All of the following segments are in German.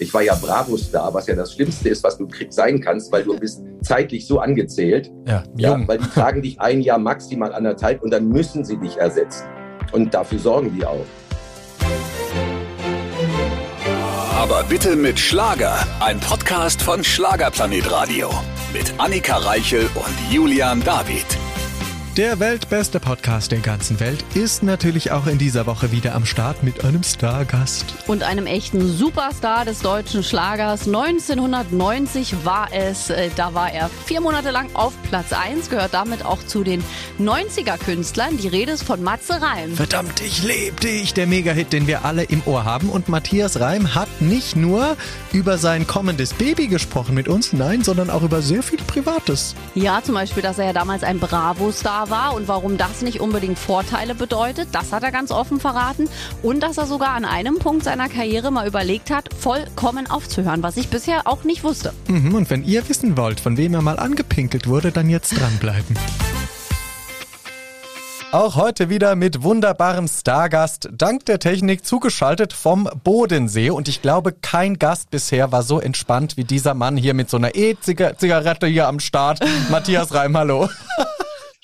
Ich war ja Bravo-Star, was ja das Schlimmste ist, was du sein kannst, weil du bist zeitlich so angezählt. Ja, ja weil die tragen dich ein Jahr maximal anderthalb und dann müssen sie dich ersetzen. Und dafür sorgen die auch. Aber bitte mit Schlager. Ein Podcast von Schlagerplanet Radio. Mit Annika Reichel und Julian David. Der weltbeste Podcast der ganzen Welt ist natürlich auch in dieser Woche wieder am Start mit einem Stargast. Und einem echten Superstar des deutschen Schlagers. 1990 war es, äh, da war er vier Monate lang auf Platz 1, gehört damit auch zu den 90er-Künstlern. Die Rede ist von Matze Reim. Verdammt, ich lebe dich, der Mega-Hit, den wir alle im Ohr haben. Und Matthias Reim hat nicht nur über sein kommendes Baby gesprochen mit uns, nein, sondern auch über sehr viel Privates. Ja, zum Beispiel, dass er ja damals ein Bravo-Star war und warum das nicht unbedingt Vorteile bedeutet, das hat er ganz offen verraten. Und dass er sogar an einem Punkt seiner Karriere mal überlegt hat, vollkommen aufzuhören, was ich bisher auch nicht wusste. Mhm, und wenn ihr wissen wollt, von wem er mal angepinkelt wurde, dann jetzt dranbleiben. Auch heute wieder mit wunderbarem Stargast, dank der Technik zugeschaltet vom Bodensee. Und ich glaube, kein Gast bisher war so entspannt wie dieser Mann hier mit so einer E-Zigarette hier am Start. Matthias Reim, hallo.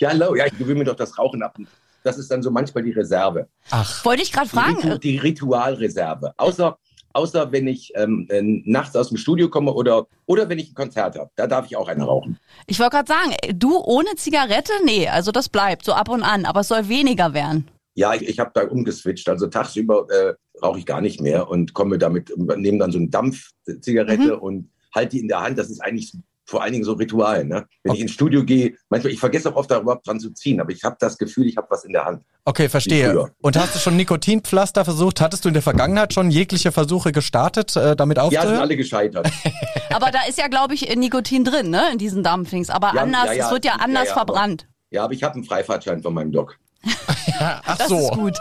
Ja, hallo, ja, ich gewöhne mir doch das Rauchen ab. Das ist dann so manchmal die Reserve. Ach. Wollte ich gerade fragen. Die, Ritu die, Ritualreserve. Außer, außer wenn ich ähm, äh, nachts aus dem Studio komme oder, oder wenn ich ein Konzert habe. Da darf ich auch eine rauchen. Ich wollte gerade sagen, du ohne Zigarette? Nee, also das bleibt so ab und an, aber es soll weniger werden. Ja, ich, ich habe da umgeswitcht. Also tagsüber äh, rauche ich gar nicht mehr und komme damit, nehme dann so eine Dampfzigarette mhm. und halte die in der Hand. Das ist eigentlich vor allen Dingen so Ritualen. Ne? Wenn okay. ich ins Studio gehe, manchmal, ich vergesse auch oft da überhaupt dran zu ziehen, aber ich habe das Gefühl, ich habe was in der Hand. Okay, verstehe. Und hast du schon Nikotinpflaster versucht? Hattest du in der Vergangenheit schon jegliche Versuche gestartet, äh, damit aufzuhören? Ja, sind alle gescheitert. aber da ist ja, glaube ich, Nikotin drin, ne, in diesen Dampfings. Aber ja, anders, ja, ja, es wird ja anders verbrannt. Aber, ja, aber ich habe einen Freifahrtschein von meinem Doc. ja, ach das so. ist gut.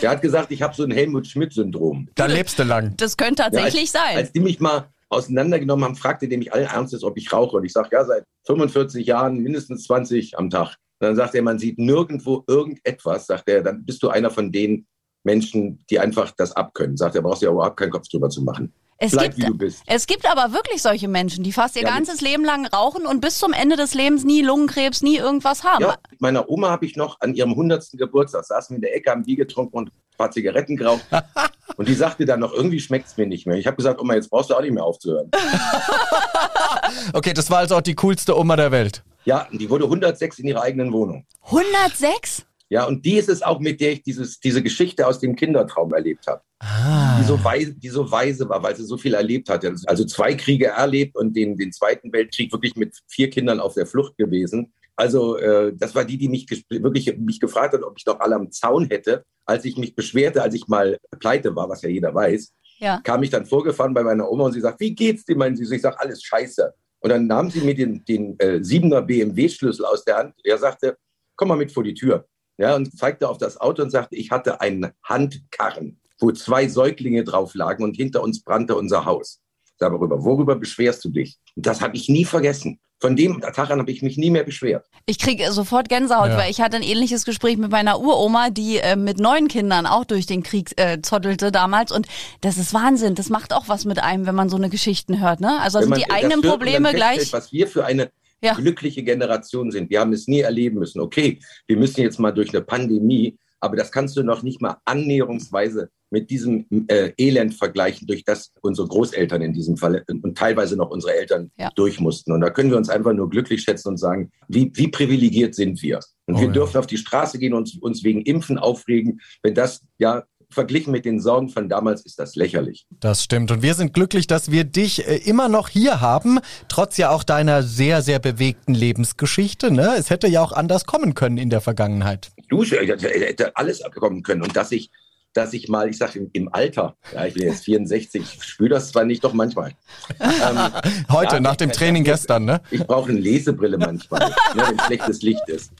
Der hat gesagt, ich habe so ein Helmut Schmidt-Syndrom. Da lebst du lang. Das könnte tatsächlich ja, als, sein. Als die mich mal auseinandergenommen haben, fragte der mich allen Ernstes, ob ich rauche. Und ich sage, ja, seit 45 Jahren mindestens 20 am Tag. Und dann sagt er, man sieht nirgendwo irgendetwas, sagt er, dann bist du einer von den Menschen, die einfach das abkönnen. Sagt er, brauchst du ja überhaupt keinen Kopf drüber zu machen. Es Bleib, gibt, wie du bist. Es gibt aber wirklich solche Menschen, die fast ihr ja, ganzes Leben lang rauchen und bis zum Ende des Lebens nie Lungenkrebs, nie irgendwas haben. Ja, meiner Oma habe ich noch an ihrem 100. Geburtstag, saßen wir in der Ecke, haben Bier getrunken und ein paar Zigaretten geraucht. und die sagte dann noch, irgendwie schmeckt es mir nicht mehr. Ich habe gesagt, Oma, jetzt brauchst du auch nicht mehr aufzuhören. okay, das war also auch die coolste Oma der Welt. Ja, die wurde 106 in ihrer eigenen Wohnung. 106? Ja, und die ist es auch, mit der ich dieses, diese Geschichte aus dem Kindertraum erlebt habe. Ah. Die, so weise, die so weise war, weil sie so viel erlebt hat. Also zwei Kriege erlebt und den, den Zweiten Weltkrieg wirklich mit vier Kindern auf der Flucht gewesen. Also äh, das war die, die mich wirklich mich gefragt hat, ob ich doch alle am Zaun hätte. Als ich mich beschwerte, als ich mal pleite war, was ja jeder weiß, ja. kam ich dann vorgefahren bei meiner Oma und sie sagt, wie geht's dir, mein Süß? Ich sage, alles scheiße. Und dann nahm sie mir den, den äh, 7er BMW-Schlüssel aus der Hand. Er sagte, komm mal mit vor die Tür ja, und zeigte auf das Auto und sagte, ich hatte einen Handkarren, wo zwei Säuglinge drauf lagen und hinter uns brannte unser Haus. Darüber, worüber beschwerst du dich? Und das habe ich nie vergessen. Von dem Tag an habe ich mich nie mehr beschwert. Ich kriege sofort Gänsehaut, ja. weil ich hatte ein ähnliches Gespräch mit meiner Uroma, die äh, mit neun Kindern auch durch den Krieg äh, zottelte damals. Und das ist Wahnsinn. Das macht auch was mit einem, wenn man so eine Geschichten hört. Ne? Also sind die eigenen Probleme gleich. Was wir für eine ja. glückliche Generation sind. Wir haben es nie erleben müssen. Okay, wir müssen jetzt mal durch eine Pandemie, aber das kannst du noch nicht mal annäherungsweise mit diesem äh, Elend vergleichen, durch das unsere Großeltern in diesem Fall und teilweise noch unsere Eltern ja. durch mussten. Und da können wir uns einfach nur glücklich schätzen und sagen, wie, wie privilegiert sind wir? Und oh, wir ja. dürfen auf die Straße gehen und uns wegen Impfen aufregen, wenn das ja verglichen mit den Sorgen von damals ist das lächerlich. Das stimmt. Und wir sind glücklich, dass wir dich äh, immer noch hier haben, trotz ja auch deiner sehr, sehr bewegten Lebensgeschichte. Ne? Es hätte ja auch anders kommen können in der Vergangenheit. Du, hätte alles kommen können. Und dass ich dass ich mal, ich sage im, Alter, ja, ich bin jetzt 64, ich spüre das zwar nicht, doch manchmal. Ähm, Heute, ja, nach dem Training gestern, ne? Ich brauche eine Lesebrille manchmal, ne, wenn schlechtes Licht ist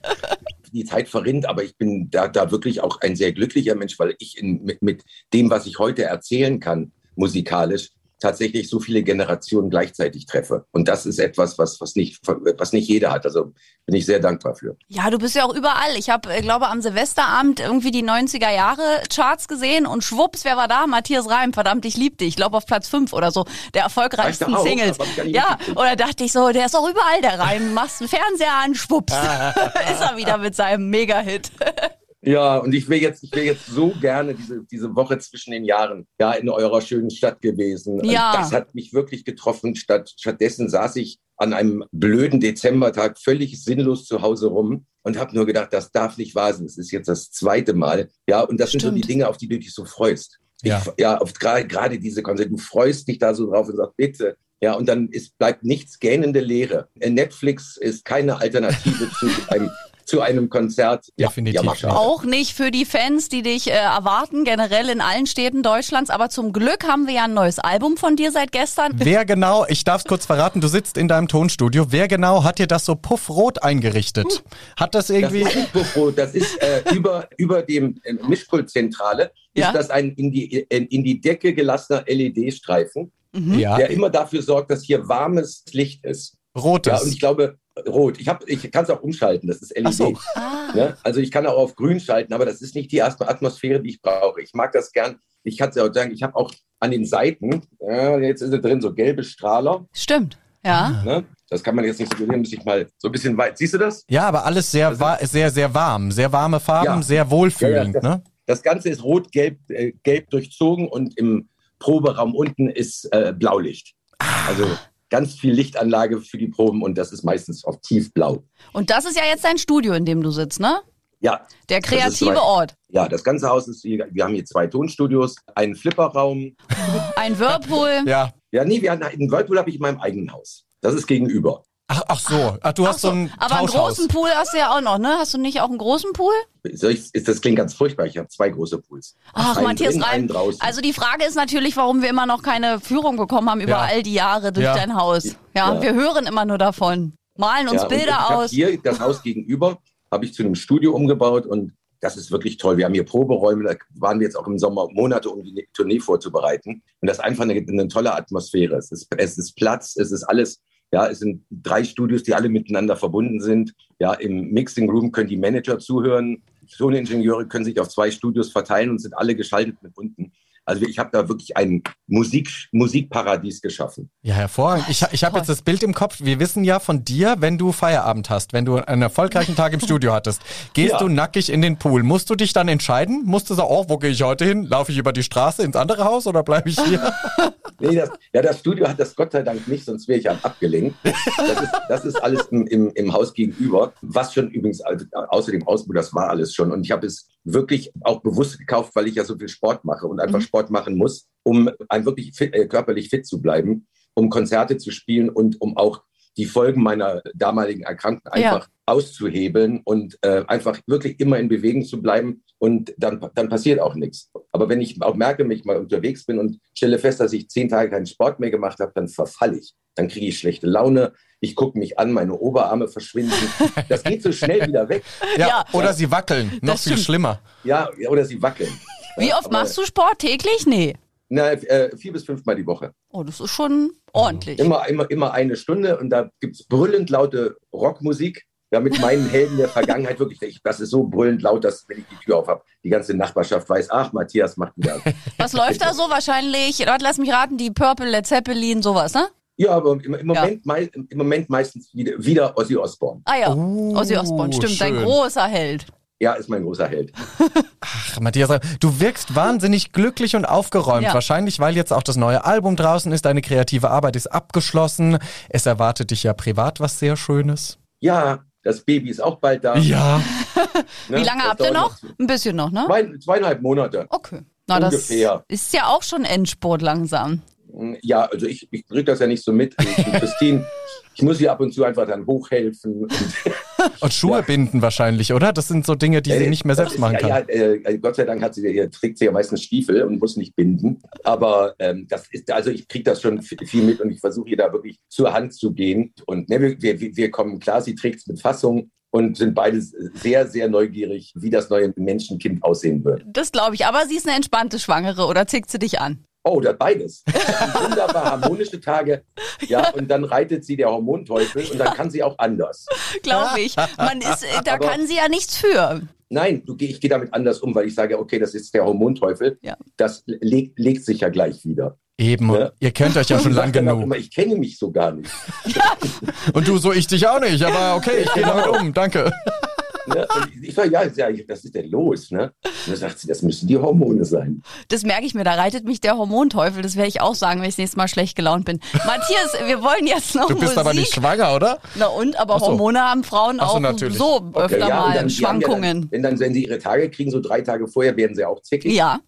die Zeit verrinnt, aber ich bin da, da wirklich auch ein sehr glücklicher Mensch, weil ich in, mit, mit dem, was ich heute erzählen kann, musikalisch, tatsächlich so viele Generationen gleichzeitig treffe. Und das ist etwas, was, was, nicht, was nicht jeder hat. Also bin ich sehr dankbar für. Ja, du bist ja auch überall. Ich habe, äh, glaube am Silvesterabend irgendwie die 90er Jahre Charts gesehen und schwupps, wer war da? Matthias Reim, verdammt, ich lieb dich. Ich glaube auf Platz 5 oder so, der erfolgreichsten auch, Singles. Ja, oder dachte ich so, der ist auch überall der Reim. Machst einen Fernseher an, schwupps, ist er wieder mit seinem Mega-Hit. Ja, und ich wäre jetzt, ich wäre jetzt so gerne diese, diese Woche zwischen den Jahren ja in eurer schönen Stadt gewesen. Ja. Das hat mich wirklich getroffen. Statt, stattdessen saß ich an einem blöden Dezembertag völlig sinnlos zu Hause rum und habe nur gedacht, das darf nicht wahr sein. Das ist jetzt das zweite Mal. Ja, und das Stimmt. sind so die Dinge, auf die du dich so freust. Ja, ich, ja gerade diese Konzerte. Du freust dich da so drauf und sagst, bitte, ja, und dann ist, bleibt nichts gähnende Leere. Netflix ist keine Alternative zu einem zu einem Konzert. Definitiv. Ja, auch nicht für die Fans, die dich äh, erwarten, generell in allen Städten Deutschlands. Aber zum Glück haben wir ja ein neues Album von dir seit gestern. Wer genau, ich darf es kurz verraten, du sitzt in deinem Tonstudio. Wer genau hat dir das so puffrot eingerichtet? Hat das irgendwie... Das ist nicht puffrot, das ist äh, über, über dem äh, Mischpultzentrale ja? ist das ein in die, in die Decke gelassener LED-Streifen, mhm. der immer dafür sorgt, dass hier warmes Licht ist. Rotes. Ja, und ich glaube, rot. Ich, ich kann es auch umschalten, das ist LED. So. Ah. Ja, also ich kann auch auf grün schalten, aber das ist nicht die Atmosphäre, die ich brauche. Ich mag das gern. Ich kann es ja auch sagen, ich habe auch an den Seiten, ja, jetzt ist es drin, so gelbe Strahler. Stimmt, ja. Ne? Das kann man jetzt nicht so sehen, muss ich mal so ein bisschen weit. Siehst du das? Ja, aber alles sehr, also, sehr, sehr warm. Sehr warme Farben, ja. sehr wohlfühlend. Ja, das, ne? das Ganze ist rot-gelb äh, gelb durchzogen und im Proberaum unten ist äh, Blaulicht. Ah. Also ganz viel Lichtanlage für die Proben und das ist meistens auf tiefblau. Und das ist ja jetzt dein Studio, in dem du sitzt, ne? Ja. Der kreative zwei, Ort. Ja, das ganze Haus ist hier, wir haben hier zwei Tonstudios, einen Flipperraum. Ein Whirlpool. ja. Ja, nee, wir haben, einen Whirlpool habe ich in meinem eigenen Haus. Das ist gegenüber. Ach, ach so, ach, du ach hast so, so einen Aber einen großen Pool hast du ja auch noch, ne? Hast du nicht auch einen großen Pool? Ich, das klingt ganz furchtbar. Ich habe zwei große Pools. Ach, einen Matthias Reim. Also die Frage ist natürlich, warum wir immer noch keine Führung bekommen haben über ja. all die Jahre durch ja. dein Haus. Ja, ja, wir hören immer nur davon. Malen uns Bilder aus. Hier das Haus gegenüber habe ich zu einem Studio umgebaut und das ist wirklich toll. Wir haben hier Proberäume, da waren wir jetzt auch im Sommer Monate, um die Tournee vorzubereiten. Und das ist einfach eine, eine tolle Atmosphäre. Es ist, es ist Platz, es ist alles ja, es sind drei Studios, die alle miteinander verbunden sind. Ja, im Mixing Room können die Manager zuhören. Toningenieure können sich auf zwei Studios verteilen und sind alle geschaltet mit unten. Also ich habe da wirklich ein Musik, Musikparadies geschaffen. Ja, hervorragend. Ich, ich habe jetzt das Bild im Kopf. Wir wissen ja von dir, wenn du Feierabend hast, wenn du einen erfolgreichen Tag im Studio hattest, gehst ja. du nackig in den Pool. Musst du dich dann entscheiden? Musst du sagen, oh, wo gehe ich heute hin? Laufe ich über die Straße ins andere Haus oder bleibe ich hier? nee, das, ja, das Studio hat das Gott sei Dank nicht, sonst wäre ich ja abgelenkt. Das ist, das ist alles im, im, im Haus gegenüber, was schon übrigens, also, außer dem Ausbau, das war alles schon. Und ich habe es wirklich auch bewusst gekauft, weil ich ja so viel Sport mache und einfach mhm. Sport machen muss, um ein wirklich fit, äh, körperlich fit zu bleiben, um Konzerte zu spielen und um auch die Folgen meiner damaligen Erkrankung einfach ja. auszuhebeln und äh, einfach wirklich immer in Bewegung zu bleiben und dann, dann passiert auch nichts. Aber wenn ich auch merke, wenn ich mal unterwegs bin und stelle fest, dass ich zehn Tage keinen Sport mehr gemacht habe, dann verfalle ich. Dann kriege ich schlechte Laune, ich gucke mich an, meine Oberarme verschwinden. Das geht so schnell wieder weg. Ja, ja. oder sie wackeln, noch viel schlimmer. Ja, oder sie wackeln. Wie oft Aber, machst du Sport täglich? Nee. Na, äh, vier bis fünfmal die Woche. Oh, das ist schon ordentlich. Immer, immer, immer eine Stunde und da gibt es brüllend laute Rockmusik. Ja, mit meinen Helden der Vergangenheit wirklich, das ist so brüllend laut, dass wenn ich die Tür auf habe, die ganze Nachbarschaft weiß, ach, Matthias macht wieder. Was läuft da so wahrscheinlich? Lass mich raten, die Purple, Led Zeppelin, sowas, ne? Ja, aber im, im Moment, ja. mei im Moment meistens wieder, wieder Ozzy Osbourne. Ah ja, oh, Ozzy Osbourne, stimmt, schön. dein großer Held. Ja, ist mein großer Held. Ach, Matthias, du wirkst wahnsinnig glücklich und aufgeräumt. Ja. Wahrscheinlich, weil jetzt auch das neue Album draußen ist, deine kreative Arbeit ist abgeschlossen. Es erwartet dich ja privat was sehr Schönes. Ja, das Baby ist auch bald da. Ja. ne? Wie lange das habt ihr noch? Ein bisschen noch, ne? Zwei, zweieinhalb Monate. Okay. Na, Ungefähr. das ist ja auch schon Endspurt langsam. Ja, also ich, ich kriege das ja nicht so mit. Christine, ich muss ihr ab und zu einfach dann hochhelfen. Und, Schuhe ja. binden wahrscheinlich, oder? Das sind so Dinge, die äh, sie nicht mehr selbst machen kann. Ja, äh, Gott sei Dank hat sie, ihr, trägt sie ja meistens Stiefel und muss nicht binden. Aber ähm, das ist, also ich kriege das schon viel mit und ich versuche ihr da wirklich zur Hand zu gehen. Und ne, wir, wir, wir kommen klar, sie trägt es mit Fassung und sind beide sehr, sehr neugierig, wie das neue Menschenkind aussehen wird. Das glaube ich. Aber sie ist eine entspannte Schwangere oder zickt sie dich an? Oh, das beides. Wunderbar harmonische Tage. Ja, und dann reitet sie der Hormonteufel und dann kann sie auch anders. Glaube ich. Man ist, äh, da Aber kann sie ja nichts für. Nein, du, ich gehe damit anders um, weil ich sage, okay, das ist der Hormonteufel. Ja. Das legt, legt sich ja gleich wieder. Eben, ja? ihr kennt euch ja schon lang genug. Immer, ich kenne mich so gar nicht. und du so, ich dich auch nicht, aber okay, ich gehe genau. damit um, danke. Ne? ich sage, ja, ja, was ist denn los? Ne? Und dann sagt sie, das müssen die Hormone sein. Das merke ich mir, da reitet mich der Hormonteufel. Das werde ich auch sagen, wenn ich das nächste Mal schlecht gelaunt bin. Matthias, wir wollen jetzt noch Du bist Musik. aber nicht schwanger, oder? Na und, aber so. Hormone haben Frauen so, auch natürlich. so okay, öfter ja, mal dann, Schwankungen. Ja dann, wenn, dann, wenn sie ihre Tage kriegen, so drei Tage vorher, werden sie auch zickig. Ja.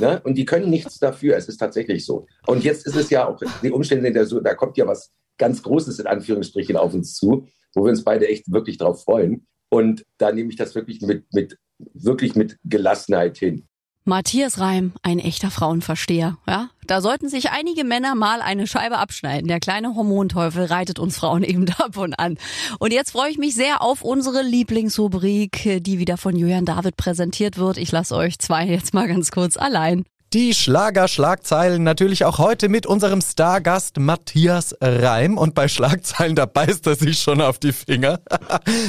ne? Und die können nichts dafür. Es ist tatsächlich so. Und jetzt ist es ja auch, die Umstände sind ja so, da kommt ja was ganz Großes in Anführungsstrichen auf uns zu, wo wir uns beide echt wirklich drauf freuen. Und da nehme ich das wirklich mit, mit, wirklich mit Gelassenheit hin. Matthias Reim, ein echter Frauenversteher. Ja, da sollten sich einige Männer mal eine Scheibe abschneiden. Der kleine Hormonteufel reitet uns Frauen eben davon an. Und jetzt freue ich mich sehr auf unsere Lieblingsrubrik, die wieder von Julian David präsentiert wird. Ich lasse euch zwei jetzt mal ganz kurz allein. Die Schlager-Schlagzeilen natürlich auch heute mit unserem Stargast Matthias Reim. Und bei Schlagzeilen, da beißt er sich schon auf die Finger.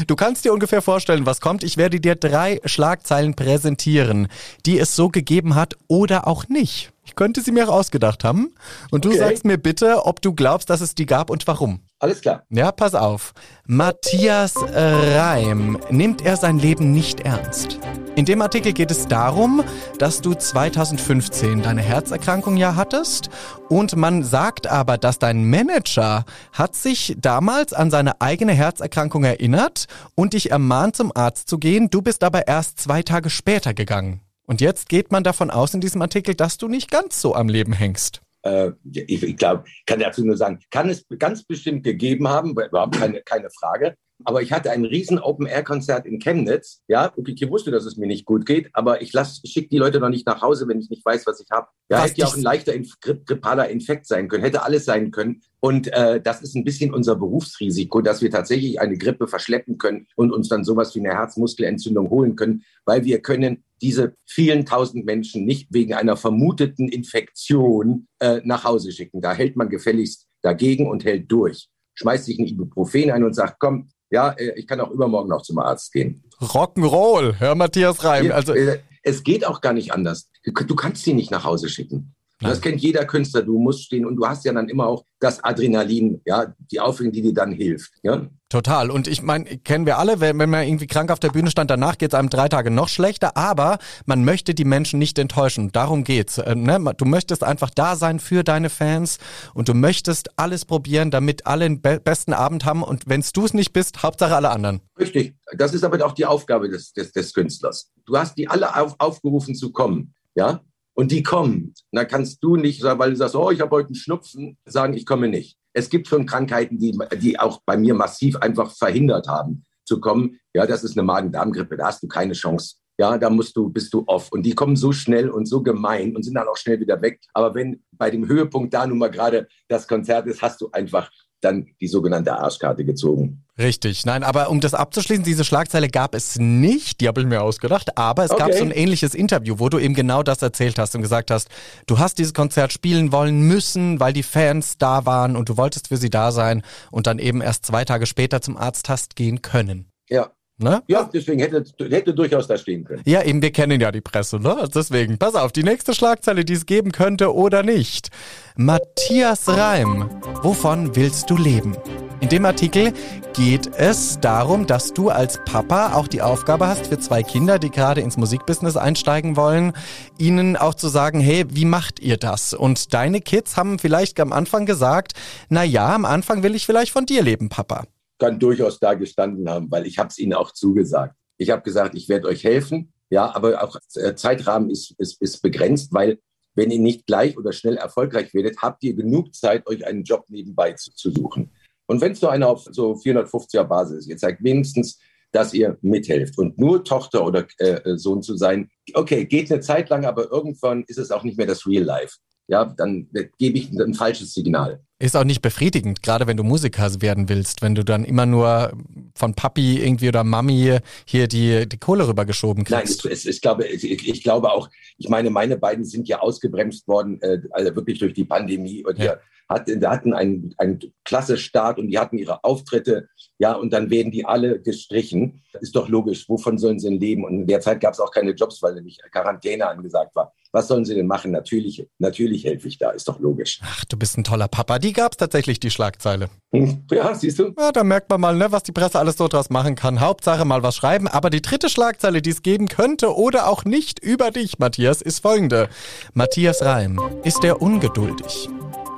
Du kannst dir ungefähr vorstellen, was kommt. Ich werde dir drei Schlagzeilen präsentieren, die es so gegeben hat oder auch nicht. Ich könnte sie mir auch ausgedacht haben. Und okay. du sagst mir bitte, ob du glaubst, dass es die gab und warum. Alles klar. Ja, pass auf. Matthias Reim nimmt er sein Leben nicht ernst. In dem Artikel geht es darum, dass du 2015 deine Herzerkrankung ja hattest und man sagt aber, dass dein Manager hat sich damals an seine eigene Herzerkrankung erinnert und dich ermahnt zum Arzt zu gehen. Du bist aber erst zwei Tage später gegangen. Und jetzt geht man davon aus in diesem Artikel, dass du nicht ganz so am Leben hängst. Äh, ich, ich glaube, kann dazu nur sagen, kann es ganz bestimmt gegeben haben, überhaupt keine, keine Frage. Aber ich hatte ein riesen Open-Air-Konzert in Chemnitz. Ja, okay, ich wusste, dass es mir nicht gut geht, aber ich schicke die Leute noch nicht nach Hause, wenn ich nicht weiß, was ich habe. Ja, was hätte ja auch ein leichter Inf grippaler Infekt sein können, hätte alles sein können. Und äh, das ist ein bisschen unser Berufsrisiko, dass wir tatsächlich eine Grippe verschleppen können und uns dann sowas wie eine Herzmuskelentzündung holen können, weil wir können diese vielen tausend Menschen nicht wegen einer vermuteten Infektion äh, nach Hause schicken. Da hält man gefälligst dagegen und hält durch. Schmeißt sich ein Ibuprofen ein und sagt, komm, ja, äh, ich kann auch übermorgen noch zum Arzt gehen. Rock'n'Roll, Herr Matthias Reim. Also, äh, es geht auch gar nicht anders. Du kannst sie nicht nach Hause schicken. Das kennt jeder Künstler. Du musst stehen und du hast ja dann immer auch das Adrenalin, ja, die Aufregung, die dir dann hilft. Ja? Total. Und ich meine, kennen wir alle, wenn, wenn man irgendwie krank auf der Bühne stand, danach geht es einem drei Tage noch schlechter, aber man möchte die Menschen nicht enttäuschen. Darum geht's. Äh, ne? Du möchtest einfach da sein für deine Fans und du möchtest alles probieren, damit alle den be besten Abend haben. Und wenn du es nicht bist, Hauptsache alle anderen. Richtig. Das ist aber auch die Aufgabe des, des, des Künstlers. Du hast die alle auf, aufgerufen zu kommen. Ja, und die kommen. Dann kannst du nicht, weil du sagst, oh, ich habe heute einen Schnupfen, sagen, ich komme nicht. Es gibt schon Krankheiten, die, die auch bei mir massiv einfach verhindert haben zu kommen. Ja, das ist eine Magen-Darm-Grippe, da hast du keine Chance. Ja, da musst du, bist du off. Und die kommen so schnell und so gemein und sind dann auch schnell wieder weg. Aber wenn bei dem Höhepunkt da nun mal gerade das Konzert ist, hast du einfach dann die sogenannte Arschkarte gezogen. Richtig, nein, aber um das abzuschließen, diese Schlagzeile gab es nicht, die habe ich mir ausgedacht, aber es okay. gab so ein ähnliches Interview, wo du eben genau das erzählt hast und gesagt hast, du hast dieses Konzert spielen wollen müssen, weil die Fans da waren und du wolltest für sie da sein und dann eben erst zwei Tage später zum Arzt hast gehen können. Ja, Ne? Ja, deswegen hätte, hätte durchaus da stehen können. Ja, eben, wir kennen ja die Presse, ne? Deswegen, pass auf, die nächste Schlagzeile, die es geben könnte oder nicht. Matthias Reim, wovon willst du leben? In dem Artikel geht es darum, dass du als Papa auch die Aufgabe hast für zwei Kinder, die gerade ins Musikbusiness einsteigen wollen, ihnen auch zu sagen, hey, wie macht ihr das? Und deine Kids haben vielleicht am Anfang gesagt, na ja, am Anfang will ich vielleicht von dir leben, Papa kann durchaus da gestanden haben, weil ich habe es ihnen auch zugesagt. Ich habe gesagt, ich werde euch helfen, ja, aber auch der Zeitrahmen ist, ist, ist begrenzt, weil wenn ihr nicht gleich oder schnell erfolgreich werdet, habt ihr genug Zeit, euch einen Job nebenbei zu, zu suchen. Und wenn es so einer auf so 450er Basis ist, ihr zeigt wenigstens, dass ihr mithelft. Und nur Tochter oder äh, Sohn zu sein, okay, geht eine Zeit lang, aber irgendwann ist es auch nicht mehr das Real Life ja, dann gebe ich ein falsches Signal. Ist auch nicht befriedigend, gerade wenn du Musiker werden willst, wenn du dann immer nur von Papi irgendwie oder Mami hier die, die Kohle rübergeschoben kriegst. Nein, es, es, ich, glaube, ich, ich, glaube auch, ich meine, meine beiden sind ja ausgebremst worden, äh, also wirklich durch die Pandemie. Und ja. hat, hatten einen, einen klasse Start und die hatten ihre Auftritte, ja, und dann werden die alle gestrichen. Ist doch logisch, wovon sollen sie denn leben? Und in der Zeit gab es auch keine Jobs, weil nämlich Quarantäne angesagt war. Was sollen sie denn machen? Natürlich, natürlich helfe ich da, ist doch logisch. Ach, du bist ein toller Papa. Die gab es tatsächlich, die Schlagzeile. Hm, ja, siehst du? Ja, da merkt man mal, ne, was die Presse alles so draus machen kann. Hauptsache mal was schreiben. Aber die dritte Schlagzeile, die es geben könnte oder auch nicht über dich, Matthias, ist folgende. Matthias Reim, ist er ungeduldig?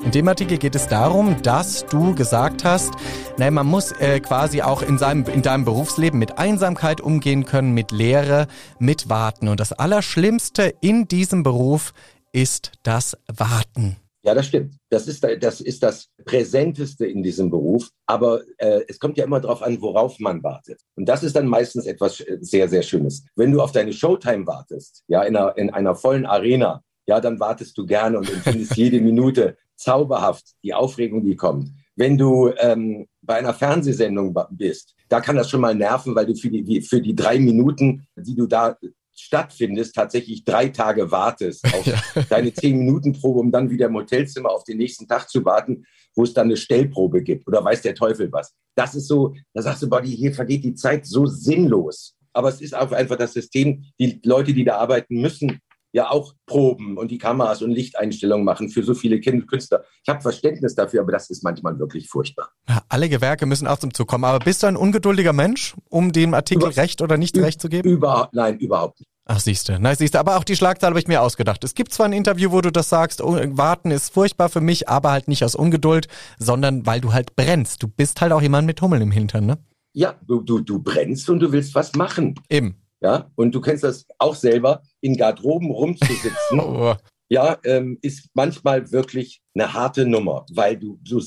In dem Artikel geht es darum, dass du gesagt hast, nein, man muss äh, quasi auch in, seinem, in deinem Berufsleben mit Einsamkeit umgehen können, mit Leere, mit Warten. Und das Allerschlimmste in diesem Beruf ist das Warten. Ja, das stimmt. Das ist, das ist das Präsenteste in diesem Beruf. Aber äh, es kommt ja immer darauf an, worauf man wartet. Und das ist dann meistens etwas äh, sehr, sehr Schönes. Wenn du auf deine Showtime wartest, ja, in einer, in einer vollen Arena, ja, dann wartest du gerne und empfindest jede Minute zauberhaft, die Aufregung, die kommt. Wenn du ähm, bei einer Fernsehsendung bist, da kann das schon mal nerven, weil du für die, für die drei Minuten, die du da stattfindest, tatsächlich drei Tage wartest auf ja. deine zehn Minuten Probe, um dann wieder im Hotelzimmer auf den nächsten Tag zu warten, wo es dann eine Stellprobe gibt oder weiß der Teufel was. Das ist so, da sagst du, Buddy, hier vergeht die Zeit so sinnlos. Aber es ist auch einfach das System, die Leute, die da arbeiten müssen, ja auch Proben und die Kameras und Lichteinstellungen machen für so viele Künstler. Ich habe Verständnis dafür, aber das ist manchmal wirklich furchtbar. Ja, alle Gewerke müssen auch zum Zug kommen. Aber bist du ein ungeduldiger Mensch, um dem Artikel Über, Recht oder nicht Recht zu geben? Überhaupt, nein, überhaupt nicht. Ach, siehst du. Nein, siehst du. Aber auch die Schlagzahl habe ich mir ausgedacht. Es gibt zwar ein Interview, wo du das sagst, oh, warten ist furchtbar für mich, aber halt nicht aus Ungeduld, sondern weil du halt brennst. Du bist halt auch jemand mit Hummeln im Hintern, ne? Ja, du, du, du brennst und du willst was machen. Eben. Ja, und du kennst das auch selber, in Garderoben rumzusitzen. oh. Ja, ähm, ist manchmal wirklich eine harte Nummer, weil du, du,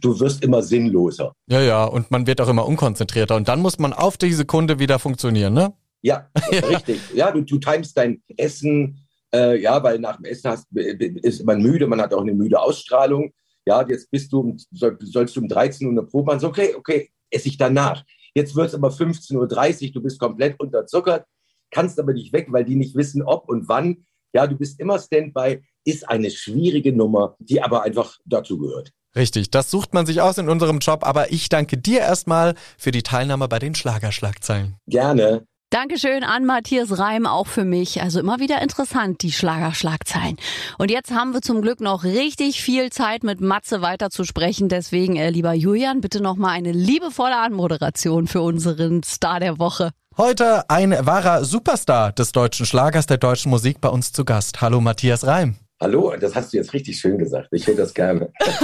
du wirst immer sinnloser. Ja, ja, und man wird auch immer unkonzentrierter. Und dann muss man auf die Sekunde wieder funktionieren, ne? Ja, ja. richtig. Ja, du, du timest dein Essen, äh, ja, weil nach dem Essen hast, ist man müde, man hat auch eine müde Ausstrahlung. Ja, jetzt bist du, soll, sollst du um 13 Uhr eine Probe machen. So, okay, okay, esse ich danach. Jetzt wird es aber 15.30 Uhr, du bist komplett unterzuckert, kannst aber nicht weg, weil die nicht wissen, ob und wann. Ja, du bist immer Standby, ist eine schwierige Nummer, die aber einfach dazu gehört. Richtig, das sucht man sich aus in unserem Job, aber ich danke dir erstmal für die Teilnahme bei den Schlagerschlagzeilen. Gerne. Dankeschön an Matthias Reim, auch für mich. Also immer wieder interessant, die Schlagerschlagzeilen. Und jetzt haben wir zum Glück noch richtig viel Zeit, mit Matze weiter zu sprechen. Deswegen, äh, lieber Julian, bitte nochmal eine liebevolle Anmoderation für unseren Star der Woche. Heute ein wahrer Superstar des deutschen Schlagers, der deutschen Musik bei uns zu Gast. Hallo Matthias Reim. Hallo, das hast du jetzt richtig schön gesagt. Ich höre das gerne.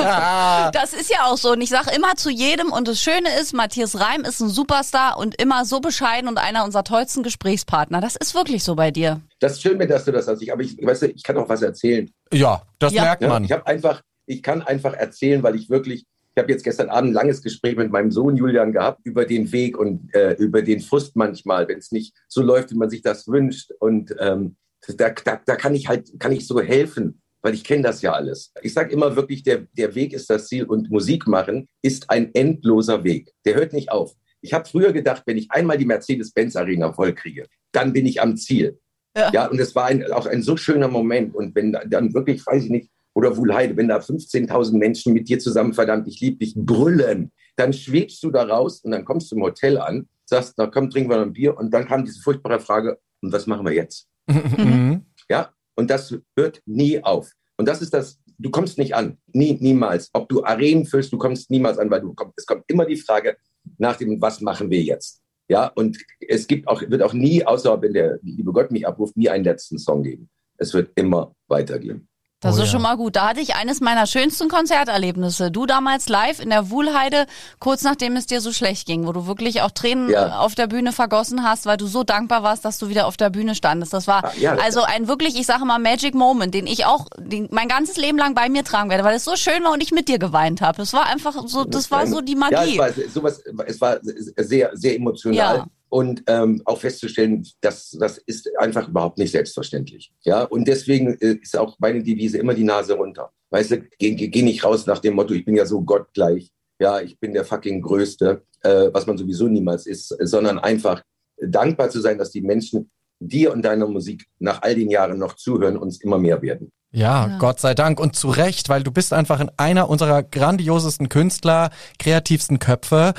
das ist ja auch so. Und ich sage immer zu jedem, und das Schöne ist, Matthias Reim ist ein Superstar und immer so bescheiden und einer unserer tollsten Gesprächspartner. Das ist wirklich so bei dir. Das ist schön, dass du das sagst. Aber ich, weißt du, ich kann auch was erzählen. Ja, das ja. merkt man. Ja, ich habe einfach, ich kann einfach erzählen, weil ich wirklich, ich habe jetzt gestern Abend ein langes Gespräch mit meinem Sohn Julian gehabt über den Weg und äh, über den Frust manchmal, wenn es nicht so läuft, wie man sich das wünscht. Und ähm, da, da, da kann ich halt, kann ich so helfen weil ich kenne das ja alles. Ich sage immer wirklich, der, der Weg ist das Ziel und Musik machen ist ein endloser Weg. Der hört nicht auf. Ich habe früher gedacht, wenn ich einmal die Mercedes-Benz-Arena vollkriege, dann bin ich am Ziel. Ja, ja und es war ein, auch ein so schöner Moment. Und wenn dann wirklich, weiß ich nicht, oder Wuhlheide, wenn da 15.000 Menschen mit dir zusammen, verdammt, ich liebe dich, brüllen, dann schwebst du da raus und dann kommst du im Hotel an, sagst, na komm, trinken wir ein Bier. Und dann kam diese furchtbare Frage, und was machen wir jetzt? Mhm. ja, und das hört nie auf. Und das ist das, du kommst nicht an. Nie, niemals. Ob du Arenen füllst, du kommst niemals an, weil du kommst, es kommt immer die Frage nach dem, was machen wir jetzt? Ja, und es gibt auch, wird auch nie, außer wenn der liebe Gott mich abruft, nie einen letzten Song geben. Es wird immer weitergehen. Das oh, ist ja. schon mal gut. Da hatte ich eines meiner schönsten Konzerterlebnisse. Du damals live in der Wuhlheide, kurz nachdem es dir so schlecht ging, wo du wirklich auch Tränen ja. auf der Bühne vergossen hast, weil du so dankbar warst, dass du wieder auf der Bühne standest. Das war ah, ja, also ein wirklich, ich sage mal, Magic Moment, den ich auch den, mein ganzes Leben lang bei mir tragen werde, weil es so schön war und ich mit dir geweint habe. Es war einfach so, das war so die Magie. Ja, es war, sowas, es war sehr, sehr emotional. Und ähm, auch festzustellen, dass das ist einfach überhaupt nicht selbstverständlich. Ja, und deswegen äh, ist auch meine Devise immer die Nase runter. Weißt du, geh, geh, geh nicht raus nach dem Motto, ich bin ja so gottgleich. ja, ich bin der fucking Größte, äh, was man sowieso niemals ist, sondern einfach dankbar zu sein, dass die Menschen dir und deiner Musik nach all den Jahren noch zuhören und es immer mehr werden. Ja, ja, Gott sei Dank und zu Recht, weil du bist einfach in einer unserer grandiosesten Künstler, kreativsten Köpfe.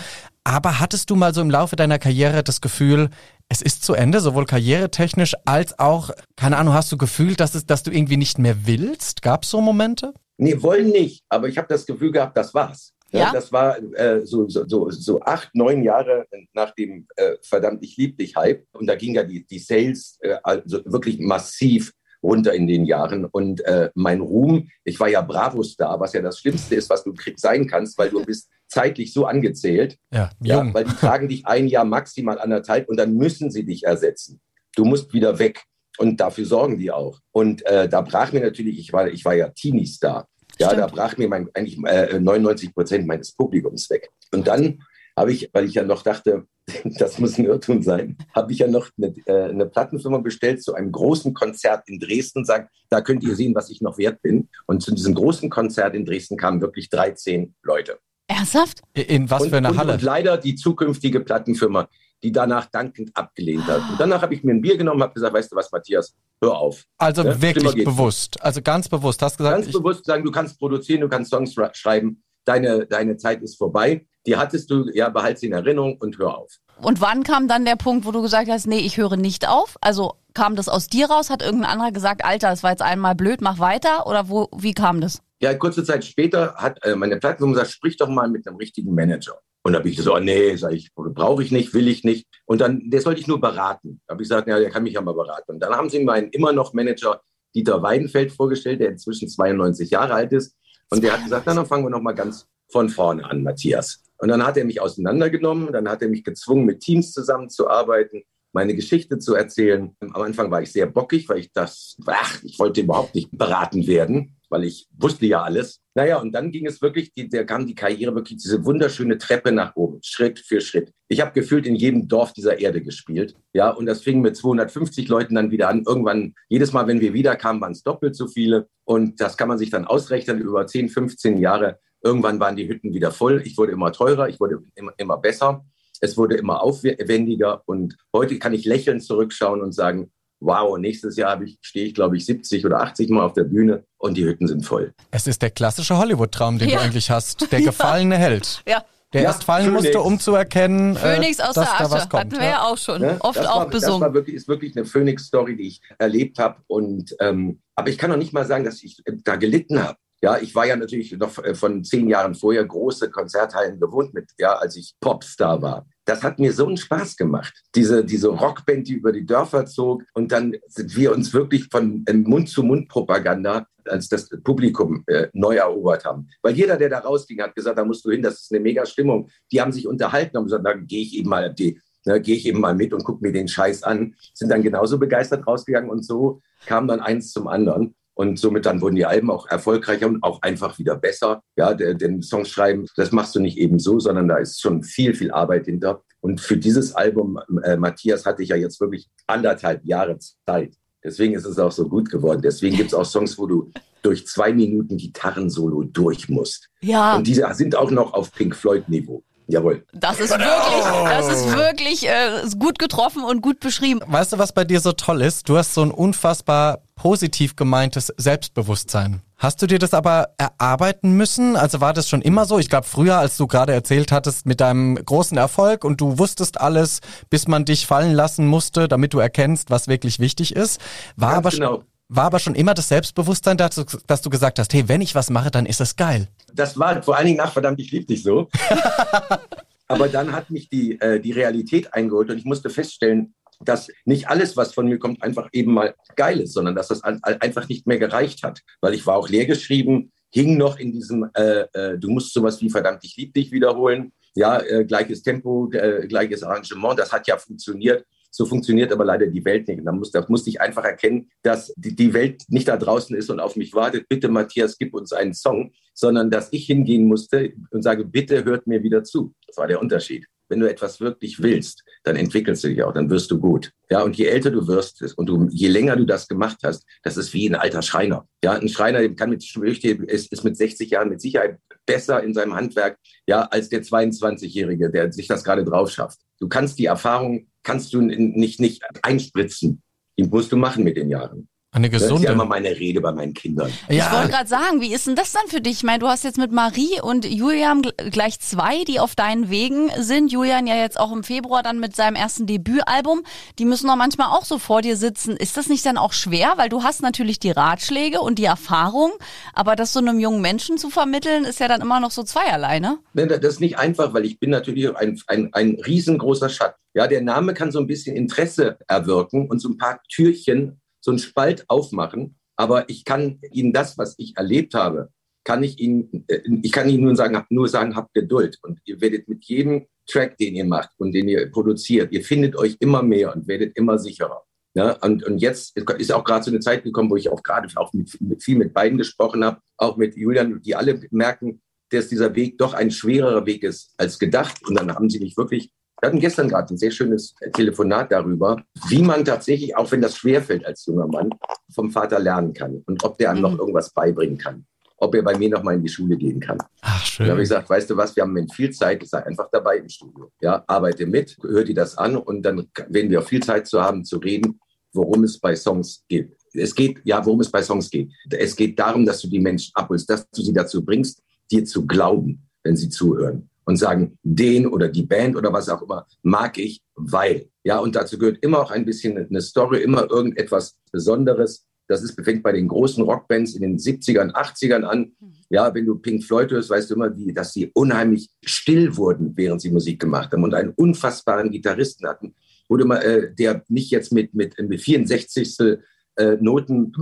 Aber hattest du mal so im Laufe deiner Karriere das Gefühl, es ist zu Ende, sowohl karrieretechnisch als auch, keine Ahnung, hast du gefühlt, dass, es, dass du irgendwie nicht mehr willst? Gab es so Momente? Nee, wollen nicht, aber ich habe das Gefühl gehabt, das war's. Ja? Das war äh, so, so, so, so, acht, neun Jahre nach dem äh, Verdammt, ich lieb dich Hype. Und da ging ja die, die Sales äh, also wirklich massiv runter in den Jahren. Und äh, mein Ruhm, ich war ja Bravo-Star, was ja das Schlimmste ist, was du sein kannst, weil du bist zeitlich so angezählt. Ja, ja, weil die tragen dich ein Jahr maximal anderthalb und dann müssen sie dich ersetzen. Du musst wieder weg. Und dafür sorgen die auch. Und äh, da brach mir natürlich, ich war, ich war ja Teenie-Star. Ja, Stimmt. da brach mir mein, eigentlich äh, 99 Prozent meines Publikums weg. Und dann habe ich, weil ich ja noch dachte, das muss ein Irrtum sein, habe ich ja noch eine, äh, eine, Plattenfirma bestellt zu einem großen Konzert in Dresden, sagen, da könnt ihr sehen, was ich noch wert bin. Und zu diesem großen Konzert in Dresden kamen wirklich 13 Leute. Ernsthaft? In was und, für einer Halle? Und leider die zukünftige Plattenfirma, die danach dankend abgelehnt hat. Und danach habe ich mir ein Bier genommen, habe gesagt, weißt du was, Matthias, hör auf. Also ja? wirklich bewusst, also ganz bewusst. Hast gesagt, ganz bewusst sagen, du kannst produzieren, du kannst Songs schreiben, deine, deine Zeit ist vorbei. Die hattest du, ja, behalt sie in Erinnerung und hör auf. Und wann kam dann der Punkt, wo du gesagt hast, nee, ich höre nicht auf? Also kam das aus dir raus? Hat irgendein anderer gesagt, Alter, das war jetzt einmal blöd, mach weiter? Oder wo, wie kam das? Ja, kurze Zeit später hat äh, meine Plattform gesagt, sprich doch mal mit einem richtigen Manager. Und da habe ich gesagt, oh, nee, sag ich, brauche ich nicht, will ich nicht. Und dann, der sollte ich nur beraten. Da habe ich gesagt, ja, der kann mich ja mal beraten. Und dann haben sie meinen immer noch Manager Dieter Weidenfeld vorgestellt, der inzwischen 92 Jahre alt ist. Und der hat gesagt, dann fangen wir noch mal ganz von vorne an, Matthias. Und dann hat er mich auseinandergenommen, dann hat er mich gezwungen, mit Teams zusammenzuarbeiten, meine Geschichte zu erzählen. Am Anfang war ich sehr bockig, weil ich das, ach, ich wollte überhaupt nicht beraten werden weil ich wusste ja alles. Naja, und dann ging es wirklich, die, da kam die Karriere wirklich diese wunderschöne Treppe nach oben, Schritt für Schritt. Ich habe gefühlt in jedem Dorf dieser Erde gespielt. Ja, und das fing mit 250 Leuten dann wieder an. Irgendwann, jedes Mal, wenn wir wiederkamen, waren es doppelt so viele. Und das kann man sich dann ausrechnen über 10, 15 Jahre. Irgendwann waren die Hütten wieder voll. Ich wurde immer teurer, ich wurde immer, immer besser. Es wurde immer aufwendiger. Und heute kann ich lächelnd zurückschauen und sagen, wow, nächstes Jahr ich, stehe ich, glaube ich, 70 oder 80 Mal auf der Bühne und die Hütten sind voll. Es ist der klassische Hollywood-Traum, den ja. du eigentlich hast. Der gefallene Held. Ja. Der ja, erst fallen Phoenix. musste, um zu erkennen, äh, Phoenix aus dass der Asche. da was kommt. Hatten wir ja auch schon ne? oft das auch besungen. Das war wirklich, ist wirklich eine Phoenix-Story, die ich erlebt habe. Und ähm, aber ich kann noch nicht mal sagen, dass ich da gelitten habe. Ja, ich war ja natürlich noch äh, von zehn Jahren vorher große Konzerthallen gewohnt mit, ja, als ich Popstar war das hat mir so einen Spaß gemacht. Diese, diese Rockband, die über die Dörfer zog. Und dann sind wir uns wirklich von Mund-zu-Mund-Propaganda als das Publikum äh, neu erobert haben. Weil jeder, der da rausging, hat gesagt, da musst du hin, das ist eine mega Stimmung. Die haben sich unterhalten und gesagt, da gehe ich eben mal die, ne, gehe ich eben mal mit und gucke mir den Scheiß an. Sind dann genauso begeistert rausgegangen und so kam dann eins zum anderen. Und somit dann wurden die Alben auch erfolgreicher und auch einfach wieder besser. Ja, den Songs schreiben, das machst du nicht eben so, sondern da ist schon viel, viel Arbeit hinter. Und für dieses Album, äh, Matthias, hatte ich ja jetzt wirklich anderthalb Jahre Zeit. Deswegen ist es auch so gut geworden. Deswegen gibt es auch Songs, wo du durch zwei Minuten Gitarrensolo durch musst. Ja. Und diese sind auch noch auf Pink Floyd-Niveau. Jawohl. Das ist wirklich, das ist wirklich äh, gut getroffen und gut beschrieben. Weißt du, was bei dir so toll ist? Du hast so ein unfassbar positiv gemeintes Selbstbewusstsein. Hast du dir das aber erarbeiten müssen? Also war das schon immer so? Ich glaube, früher, als du gerade erzählt hattest mit deinem großen Erfolg und du wusstest alles, bis man dich fallen lassen musste, damit du erkennst, was wirklich wichtig ist, war Ganz aber genau. War aber schon immer das Selbstbewusstsein, dass du, dass du gesagt hast, hey, wenn ich was mache, dann ist es geil. Das war vor allen Dingen nach verdammt, ich liebe dich so. aber dann hat mich die, äh, die Realität eingeholt und ich musste feststellen, dass nicht alles, was von mir kommt, einfach eben mal geil ist, sondern dass das einfach nicht mehr gereicht hat. Weil ich war auch leergeschrieben, hing noch in diesem, äh, äh, du musst sowas wie verdammt, ich liebe dich wiederholen. Ja, äh, gleiches Tempo, äh, gleiches Arrangement, das hat ja funktioniert. So funktioniert aber leider die Welt nicht. Und da, muss, da musste ich einfach erkennen, dass die, die Welt nicht da draußen ist und auf mich wartet. Bitte, Matthias, gib uns einen Song, sondern dass ich hingehen musste und sage, bitte hört mir wieder zu. Das war der Unterschied. Wenn du etwas wirklich willst, dann entwickelst du dich auch, dann wirst du gut. Ja, und je älter du wirst und du, je länger du das gemacht hast, das ist wie ein alter Schreiner. Ja, ein Schreiner kann mit, ist, ist mit 60 Jahren mit Sicherheit besser in seinem Handwerk, ja, als der 22-Jährige, der sich das gerade drauf schafft. Du kannst die Erfahrung, kannst du nicht, nicht einspritzen. Die musst du machen mit den Jahren. Eine gesunde. Das ist ja immer meine Rede bei meinen Kindern. Ja. Ich wollte gerade sagen, wie ist denn das dann für dich? Ich meine, du hast jetzt mit Marie und Julian gleich zwei, die auf deinen Wegen sind. Julian ja jetzt auch im Februar dann mit seinem ersten Debütalbum. Die müssen doch manchmal auch so vor dir sitzen. Ist das nicht dann auch schwer? Weil du hast natürlich die Ratschläge und die Erfahrung, aber das so einem jungen Menschen zu vermitteln, ist ja dann immer noch so zweierlei, ne? Das ist nicht einfach, weil ich bin natürlich ein, ein, ein riesengroßer Schatten. Ja, der Name kann so ein bisschen Interesse erwirken und so ein paar Türchen so einen Spalt aufmachen. Aber ich kann Ihnen das, was ich erlebt habe, kann ich Ihnen, äh, ich kann Ihnen nur sagen, nur sagen, habt Geduld. Und ihr werdet mit jedem Track, den ihr macht und den ihr produziert, ihr findet euch immer mehr und werdet immer sicherer. Ja, und, und jetzt ist auch gerade so eine Zeit gekommen, wo ich auch gerade auch mit, mit, viel mit beiden gesprochen habe, auch mit Julian, die alle merken, dass dieser Weg doch ein schwererer Weg ist als gedacht. Und dann haben sie mich wirklich wir hatten gestern gerade ein sehr schönes Telefonat darüber, wie man tatsächlich, auch wenn das schwerfällt als junger Mann, vom Vater lernen kann und ob der einem mhm. noch irgendwas beibringen kann. Ob er bei mir noch mal in die Schule gehen kann. Ach, schön. Da habe ich gesagt, weißt du was, wir haben viel Zeit, sage einfach dabei im Studio. Ja, arbeite mit, hör dir das an und dann werden wir auch viel Zeit zu haben, zu reden, worum es bei Songs geht. Es geht, ja, worum es bei Songs geht. Es geht darum, dass du die Menschen abholst, dass du sie dazu bringst, dir zu glauben, wenn sie zuhören und sagen, den oder die Band oder was auch immer mag ich, weil. Ja, und dazu gehört immer auch ein bisschen eine Story, immer irgendetwas Besonderes. Das ist fängt bei den großen Rockbands in den 70ern, 80ern an. Ja, wenn du Pink Floyd hörst, weißt du immer, wie, dass sie unheimlich still wurden, während sie Musik gemacht haben und einen unfassbaren Gitarristen hatten, wo du mal, äh, der nicht jetzt mit, mit, mit 64. Äh, Noten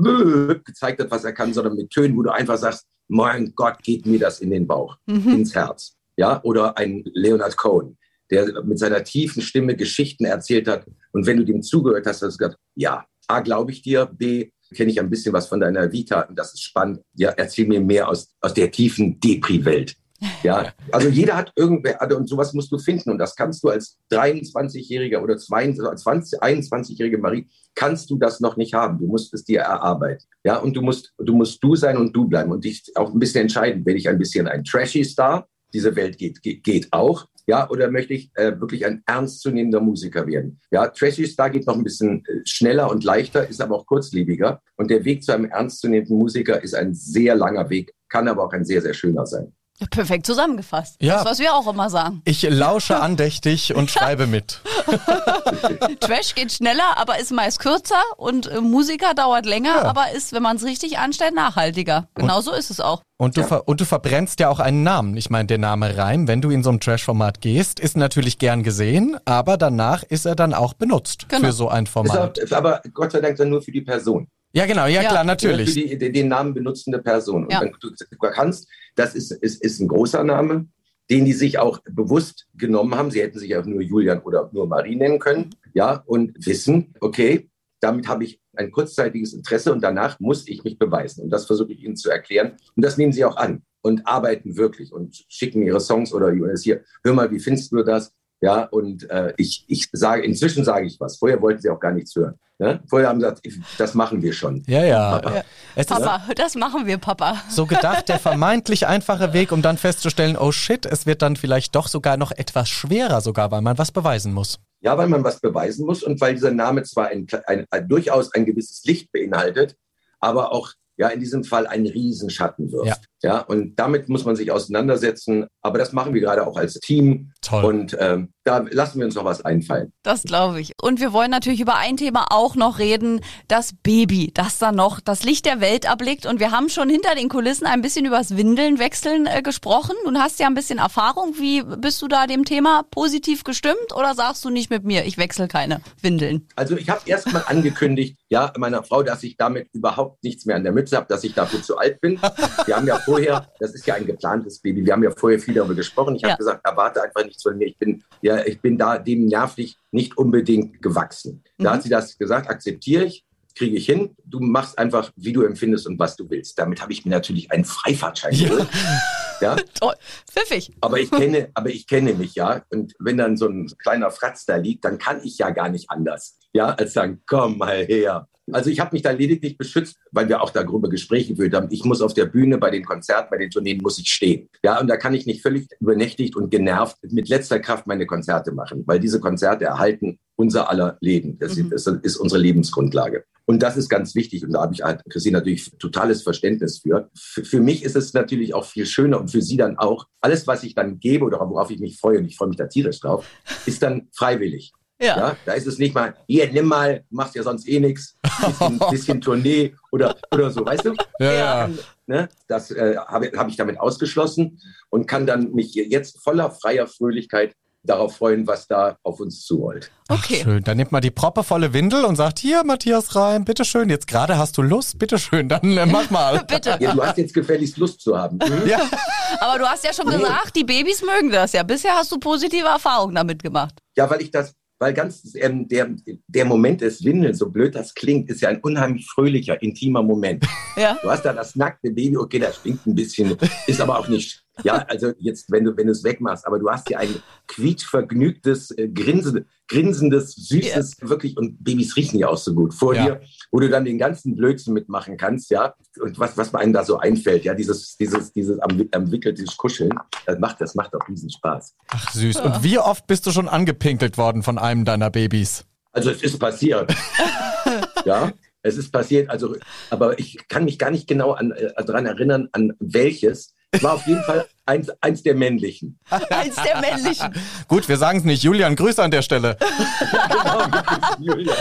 gezeigt hat, was er kann, sondern mit Tönen, wo du einfach sagst, mein Gott, geht mir das in den Bauch, mhm. ins Herz ja, oder ein Leonard Cohen, der mit seiner tiefen Stimme Geschichten erzählt hat. Und wenn du dem zugehört hast, hast du gesagt, ja, A, glaube ich dir, B, kenne ich ein bisschen was von deiner Vita und das ist spannend. Ja, erzähl mir mehr aus, aus der tiefen Depri-Welt. Ja, also jeder hat irgendwer, also und sowas musst du finden und das kannst du als 23-Jähriger oder 22, 21-jährige Marie, kannst du das noch nicht haben. Du musst es dir erarbeiten. Ja, und du musst, du musst du sein und du bleiben und dich auch ein bisschen entscheiden. Werde ich ein bisschen ein trashy Star diese Welt geht, geht, geht auch. Ja, oder möchte ich äh, wirklich ein ernstzunehmender Musiker werden? Ja, Trashy Star geht noch ein bisschen äh, schneller und leichter, ist aber auch kurzlebiger. Und der Weg zu einem ernstzunehmenden Musiker ist ein sehr langer Weg, kann aber auch ein sehr, sehr schöner sein. Perfekt zusammengefasst. Ja. Das, was wir auch immer sagen. Ich lausche andächtig und schreibe mit. Trash geht schneller, aber ist meist kürzer und äh, Musiker dauert länger, ja. aber ist, wenn man es richtig anstellt, nachhaltiger. Genau so ist es auch. Und du, ja. und du verbrennst ja auch einen Namen. Ich meine, der Name Reim, wenn du in so ein Trash-Format gehst, ist natürlich gern gesehen, aber danach ist er dann auch benutzt genau. für so ein Format. Ist aber Gott sei Dank dann nur für die Person. Ja, genau, ja, ja. klar, natürlich. Für die, den Namen benutzende Person. Ja. Und du, du kannst, das ist, ist, ist ein großer Name, den die sich auch bewusst genommen haben. Sie hätten sich auch nur Julian oder nur Marie nennen können, ja, und wissen, okay, damit habe ich ein kurzzeitiges Interesse und danach muss ich mich beweisen. Und das versuche ich Ihnen zu erklären. Und das nehmen Sie auch an und arbeiten wirklich und schicken Ihre Songs oder hier, hör mal, wie findest du das? Ja, und äh, ich, ich sage, inzwischen sage ich was. Vorher wollten sie auch gar nichts hören. Ne? Vorher haben sie gesagt, das machen wir schon. Ja, ja. Papa, ja. Papa das machen wir, Papa. So gedacht, der vermeintlich einfache Weg, um dann festzustellen, oh shit, es wird dann vielleicht doch sogar noch etwas schwerer, sogar, weil man was beweisen muss. Ja, weil man was beweisen muss und weil dieser Name zwar ein, ein, ein durchaus ein gewisses Licht beinhaltet, aber auch ja in diesem Fall einen Riesenschatten wirft. Ja. Ja, und damit muss man sich auseinandersetzen. Aber das machen wir gerade auch als Team. Toll. Und ähm, da lassen wir uns noch was einfallen. Das glaube ich. Und wir wollen natürlich über ein Thema auch noch reden, das Baby, das da noch das Licht der Welt erblickt. Und wir haben schon hinter den Kulissen ein bisschen übers Windelnwechseln äh, gesprochen. Du hast ja ein bisschen Erfahrung. Wie bist du da dem Thema positiv gestimmt oder sagst du nicht mit mir, ich wechsle keine Windeln? Also ich habe erst mal angekündigt, ja, meiner Frau, dass ich damit überhaupt nichts mehr an der Mütze habe, dass ich dafür zu alt bin. Wir haben ja vorher, das ist ja ein geplantes Baby, wir haben ja vorher viel darüber gesprochen. Ich habe gesagt, erwarte einfach nichts von mir. Ich bin ja ja, ich bin da dem nervlich nicht unbedingt gewachsen. Da mhm. hat sie das gesagt, akzeptiere ich, kriege ich hin. Du machst einfach, wie du empfindest und was du willst. Damit habe ich mir natürlich einen Freifahrtschein geholt. Ja. Ja? Toll, pfiffig. Aber ich kenne, aber ich kenne mich, ja. Und wenn dann so ein kleiner Fratz da liegt, dann kann ich ja gar nicht anders, ja, als sagen, komm mal her. Also ich habe mich da lediglich beschützt, weil wir auch darüber Gespräche geführt haben. Ich muss auf der Bühne bei den Konzerten, bei den Tourneen muss ich stehen. Ja, und da kann ich nicht völlig übernächtigt und genervt mit letzter Kraft meine Konzerte machen, weil diese Konzerte erhalten unser aller Leben. Das, mhm. ist, das ist unsere Lebensgrundlage. Und das ist ganz wichtig. Und da habe ich halt, Christine, natürlich totales Verständnis für. für. Für mich ist es natürlich auch viel schöner und für sie dann auch. Alles, was ich dann gebe oder worauf ich mich freue, und ich freue mich da tierisch drauf, ist dann freiwillig. Ja. ja. Da ist es nicht mal, hier, nimm mal, machst ja sonst eh nichts, bisschen, bisschen Tournee oder, oder so, weißt du? Ja. ja. Ne? Das äh, habe hab ich damit ausgeschlossen und kann dann mich jetzt voller freier Fröhlichkeit darauf freuen, was da auf uns zurollt. Okay. Ach, schön. Dann nimmt man die proppevolle Windel und sagt, hier, Matthias Reim, bitteschön, jetzt gerade hast du Lust, bitteschön, dann äh, mach mal. Bitte. Ja, du hast jetzt gefälligst Lust zu haben. Mhm. Ja. Aber du hast ja schon gesagt, die Babys mögen das ja. Bisher hast du positive Erfahrungen damit gemacht. Ja, weil ich das weil ganz ähm, der, der Moment des Windelns, so blöd das klingt, ist ja ein unheimlich fröhlicher, intimer Moment. Ja. Du hast da das nackte Baby, okay, das stinkt ein bisschen, ist aber auch nicht ja, also jetzt, wenn du, wenn du es wegmachst, aber du hast ja ein quietschvergnügtes, äh, grinsen, grinsendes, süßes, yeah. wirklich, und Babys riechen ja auch so gut vor ja. dir, wo du dann den ganzen Blödsinn mitmachen kannst, ja, und was, was einem da so einfällt, ja, dieses, dieses, dieses umwickelte Kuscheln, das macht, das macht auch riesen Spaß. Ach, süß. Und wie oft bist du schon angepinkelt worden von einem deiner Babys? Also es ist passiert. ja, es ist passiert, also, aber ich kann mich gar nicht genau an, äh, daran erinnern, an welches. War auf jeden Fall eins, eins der männlichen. eins der männlichen. Gut, wir sagen es nicht. Julian, Grüße an der Stelle. genau, Julian.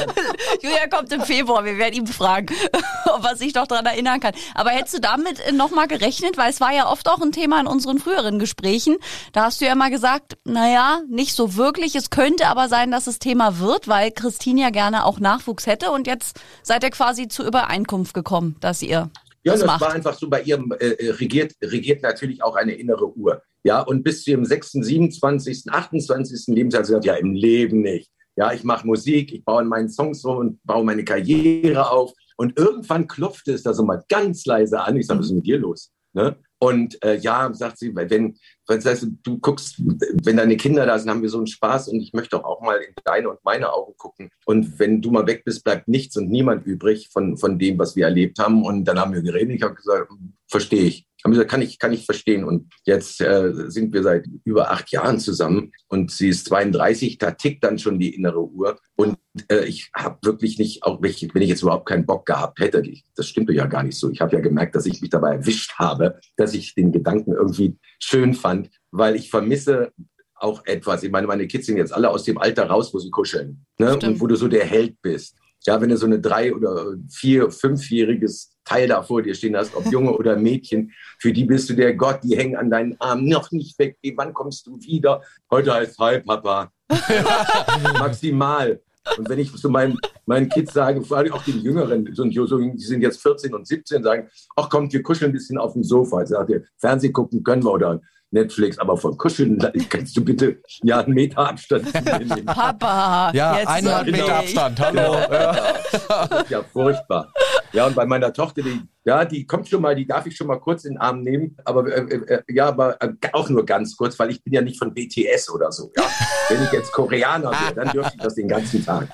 Julian kommt im Februar. Wir werden ihn fragen, ob er sich noch daran erinnern kann. Aber hättest du damit nochmal gerechnet? Weil es war ja oft auch ein Thema in unseren früheren Gesprächen. Da hast du ja mal gesagt, naja, nicht so wirklich. Es könnte aber sein, dass es Thema wird, weil Christine ja gerne auch Nachwuchs hätte. Und jetzt seid ihr quasi zur Übereinkunft gekommen, dass ihr ja, das, das war einfach so, bei ihrem äh, äh, regiert, regiert natürlich auch eine innere Uhr. Ja, und bis zu ihrem 6., 27., 28. Lebensjahr sie sagt, ja, im Leben nicht. Ja, ich mache Musik, ich baue in meinen Songs rum und baue meine Karriere auf. Und irgendwann klopfte es da so mal ganz leise an. Ich sage, was ist mit dir los? Ne? Und äh, ja, sagt sie, wenn, das heißt, du guckst, wenn deine Kinder da sind, haben wir so einen Spaß und ich möchte auch mal in deine und meine Augen gucken. Und wenn du mal weg bist, bleibt nichts und niemand übrig von, von dem, was wir erlebt haben. Und dann haben wir geredet. Ich habe gesagt, verstehe ich. Haben gesagt, kann ich, kann ich verstehen. Und jetzt äh, sind wir seit über acht Jahren zusammen und sie ist 32, da tickt dann schon die innere Uhr. Und äh, ich habe wirklich nicht, auch wenn ich, wenn ich jetzt überhaupt keinen Bock gehabt hätte, das stimmte ja gar nicht so. Ich habe ja gemerkt, dass ich mich dabei erwischt habe, dass ich den Gedanken irgendwie schön fand, weil ich vermisse auch etwas. Ich meine, meine Kids sind jetzt alle aus dem Alter raus, wo sie kuscheln. Ne? Und wo du so der Held bist. Ja, wenn du so eine drei- oder vier-, fünfjähriges Teil da vor dir stehen hast, ob Junge oder Mädchen, für die bist du der Gott, die hängen an deinen Armen, noch nicht weg, wann kommst du wieder? Heute heißt Hi, Papa. Maximal. Und wenn ich zu meinen, meinen Kids sage, vor allem auch den Jüngeren, so, die sind jetzt 14 und 17, sagen, ach kommt, wir kuscheln ein bisschen auf dem Sofa. Ich sage, Fernseh gucken können wir oder Netflix, aber von Kuscheln kannst du bitte ja einen Meter Abstand nehmen. Papa, ja, einen Meter Abstand, hallo. Ja. ja, furchtbar. Ja, und bei meiner Tochter, die, ja, die kommt schon mal, die darf ich schon mal kurz in den Arm nehmen, aber äh, äh, äh ja, aber äh, auch nur ganz kurz, weil ich bin ja nicht von BTS oder so. Ja. Wenn ich jetzt Koreaner wäre, dann dürfte ich das den ganzen Tag.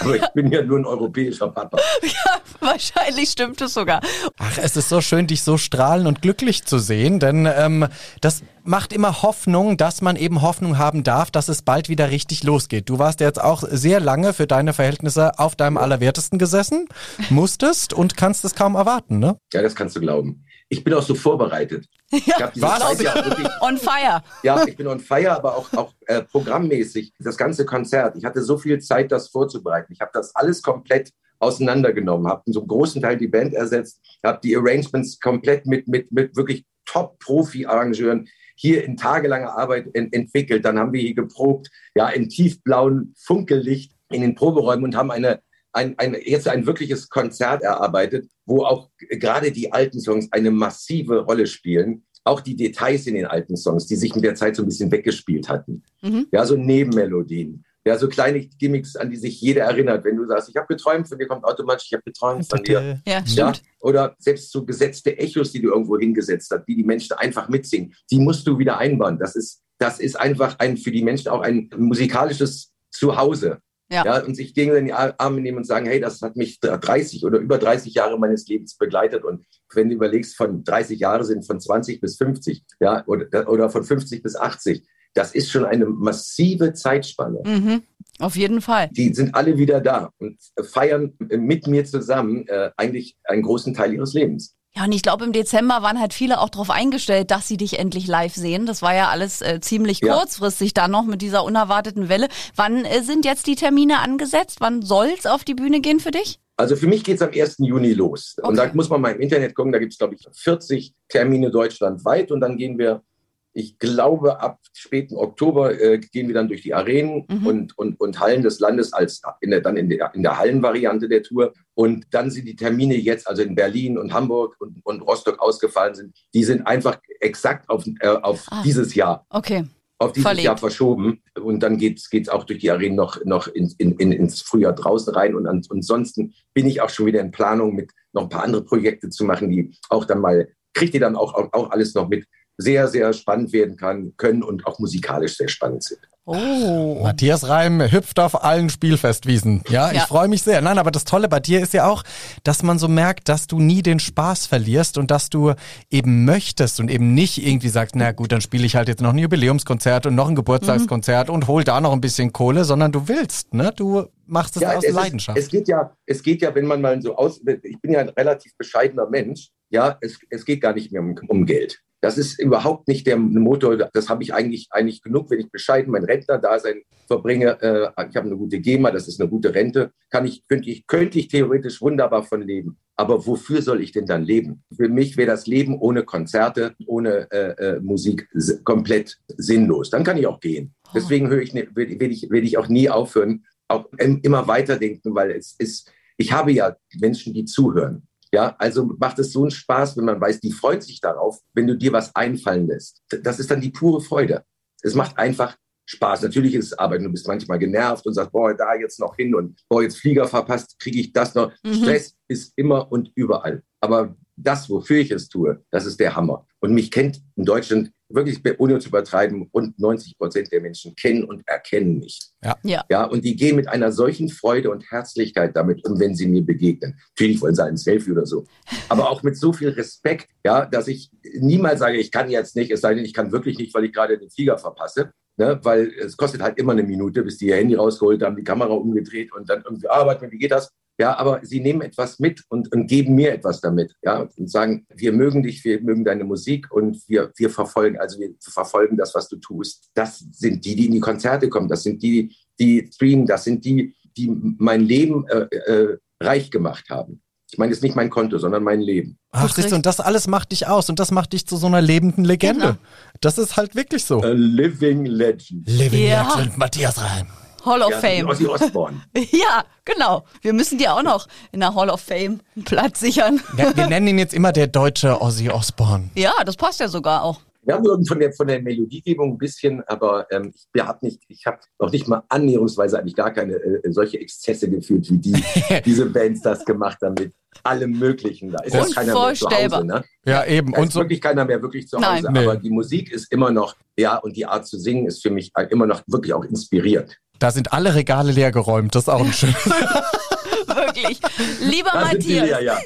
Aber ich bin ja nur ein europäischer Papa. Ja, wahrscheinlich stimmt es sogar. Ach, es ist so schön, dich so strahlen und glücklich zu sehen, denn ähm, das macht immer Hoffnung, dass man eben Hoffnung haben darf, dass es bald wieder richtig losgeht. Du warst jetzt auch sehr lange für deine Verhältnisse auf deinem Allerwertesten gesessen, musstest und kannst es kaum erwarten, ne? Ja, das kannst du glauben. Ich bin auch so vorbereitet. Ja, was? Ja on fire. Ja, ich bin on fire, aber auch, auch äh, programmmäßig. Das ganze Konzert. Ich hatte so viel Zeit, das vorzubereiten. Ich habe das alles komplett auseinandergenommen, habe so einen großen Teil die Band ersetzt, habe die Arrangements komplett mit, mit, mit wirklich Top-Profi-Arrangeuren hier in tagelanger Arbeit ent entwickelt. Dann haben wir hier geprobt, ja, in tiefblauen Funkellicht in den Proberäumen und haben eine, ein, ein, jetzt ein wirkliches Konzert erarbeitet, wo auch gerade die alten Songs eine massive Rolle spielen. Auch die Details in den alten Songs, die sich in der Zeit so ein bisschen weggespielt hatten. Mhm. Ja, so Nebenmelodien Ja, so kleine Gimmicks, an die sich jeder erinnert. Wenn du sagst, ich habe geträumt, von dir kommt automatisch, ich habe geträumt von dir. Ja, stimmt. Ja? Oder selbst so gesetzte Echos, die du irgendwo hingesetzt hast, die die Menschen einfach mitsingen, die musst du wieder einbauen. Das ist, das ist einfach ein, für die Menschen auch ein musikalisches Zuhause. Ja. Ja, und sich in die Arme nehmen und sagen, hey, das hat mich 30 oder über 30 Jahre meines Lebens begleitet. Und wenn du überlegst, von 30 Jahre sind von 20 bis 50, ja, oder, oder von 50 bis 80, das ist schon eine massive Zeitspanne. Mhm. Auf jeden Fall. Die sind alle wieder da und feiern mit mir zusammen äh, eigentlich einen großen Teil ihres Lebens. Ja, und ich glaube, im Dezember waren halt viele auch darauf eingestellt, dass sie dich endlich live sehen. Das war ja alles äh, ziemlich Ja. kurzfristig dann noch mit dieser unerwarteten Welle. Wann äh, sind jetzt die Termine angesetzt? Wann soll's auf die Bühne gehen für dich? Also für mich geht es am 1. Juni los. Und Okay. da muss man mal im Internet gucken, da gibt es, glaube ich, 40 Termine deutschlandweit und dann gehen wir, ich glaube, ab späten Oktober äh, gehen wir dann durch die Arenen Mhm. und, und, und Hallen des Landes als in der, dann in der, in der Hallenvariante der Tour. Und dann sind die Termine jetzt, also in Berlin und Hamburg und, und Rostock ausgefallen sind, die sind einfach exakt auf, äh, auf Ah. dieses Jahr Okay. auf dieses Verlegt. Jahr verschoben. Und dann geht's geht's auch durch die Arenen noch, noch in, in, in, ins Frühjahr draußen rein. Und ans- ansonsten bin ich auch schon wieder in Planung, mit noch ein paar andere Projekte zu machen, die auch dann mal, kriegt ihr dann auch, auch, auch alles noch mit, sehr, sehr spannend werden kann, können und auch musikalisch sehr spannend sind. Oh. Matthias Reim hüpft auf allen Spielfestwiesen. Ja, ich Ja. freue mich sehr. Nein, aber das Tolle bei dir ist ja auch, dass man so merkt, dass du nie den Spaß verlierst und dass du eben möchtest und eben nicht irgendwie sagst, na gut, dann spiele ich halt jetzt noch ein Jubiläumskonzert und noch ein Geburtstagskonzert und hol da noch ein bisschen Kohle, sondern du willst, ne? Du machst es aus es, Leidenschaft. Ist, es geht ja, es geht ja, wenn man mal so aus, ich bin ja ein relativ bescheidener Mensch, ja, es, es geht gar nicht mehr um, um Geld. Das ist überhaupt nicht der Motor. Das habe ich eigentlich, eigentlich genug, wenn ich bescheiden mein Rentnerdasein verbringe. Äh, ich habe eine gute GEMA, das ist eine gute Rente. Kann ich, könnte ich, könnte ich theoretisch wunderbar von leben. Aber wofür soll ich denn dann leben? Für mich wäre das Leben ohne Konzerte, ohne äh, äh, Musik komplett sinnlos. Dann kann ich auch gehen. Deswegen höre ich, ne- will, will ich, will ich auch nie aufhören, auch im- immer weiterdenken, weil es ist, ich habe ja Menschen, die zuhören. Ja, also macht es so einen Spaß, wenn man weiß, die freut sich darauf, wenn du dir was einfallen lässt. Das ist dann die pure Freude. Es macht einfach Spaß. Natürlich ist es Arbeit. Du bist manchmal genervt und sagst, boah, da jetzt noch hin und boah, jetzt Flieger verpasst, kriege ich das noch. Mhm. Stress ist immer und überall. Aber das, wofür ich es tue, das ist der Hammer. Und mich kennt in Deutschland wirklich, ohne zu übertreiben, rund 90 Prozent der Menschen kennen und erkennen mich. Ja. Ja, und die gehen mit einer solchen Freude und Herzlichkeit damit um, wenn sie mir begegnen. Natürlich wollen sie ein Selfie oder so. Aber auch mit so viel Respekt, ja, dass ich niemals sage, ich kann jetzt nicht, es sei denn, ich kann wirklich nicht, weil ich gerade den Flieger verpasse. Ne, weil es kostet halt immer eine Minute, bis die ihr Handy rausgeholt haben, die Kamera umgedreht und dann irgendwie arbeiten, wie geht das? Ja, aber sie nehmen etwas mit und, und geben mir etwas damit, ja, und sagen, wir mögen dich, wir mögen deine Musik und wir, wir verfolgen, also wir verfolgen das, was du tust. Das sind die, die in die Konzerte kommen, das sind die, die streamen, das sind die, die mein Leben äh, äh, reich gemacht haben. Ich meine jetzt nicht mein Konto, sondern mein Leben. Ach, siehst du, und das alles macht dich aus und das macht dich zu so einer lebenden Legende. Genau. Das ist halt wirklich so. A living legend. Living Ja. Legend, Matthias Reim. Hall of Ja, Fame. Ozzy Osbourne. Ja, genau. Wir müssen dir auch noch in der Hall of Fame einen Platz sichern. Ja, wir nennen ihn jetzt immer der deutsche Ozzy Osbourne. Ja, das passt ja sogar auch. Wir haben nur von der, von der Melodiegebung ein bisschen, aber ähm, ich habe nicht, ich habe noch nicht mal annäherungsweise eigentlich gar keine äh, solche Exzesse gefühlt, wie die, diese Bands das gemacht haben mit allem Möglichen. Da ist ja keiner mehr zu. Hause. Ne? Ja, eben. Da Und ist so, wirklich keiner mehr wirklich zu Nein. Hause. Nee. Aber die Musik ist immer noch, ja, und die Art zu singen ist für mich immer noch wirklich auch inspirierend. Da sind alle Regale leer geräumt. Das ist auch ein schönes. Wirklich. Lieber Da Matthias, leer, ja.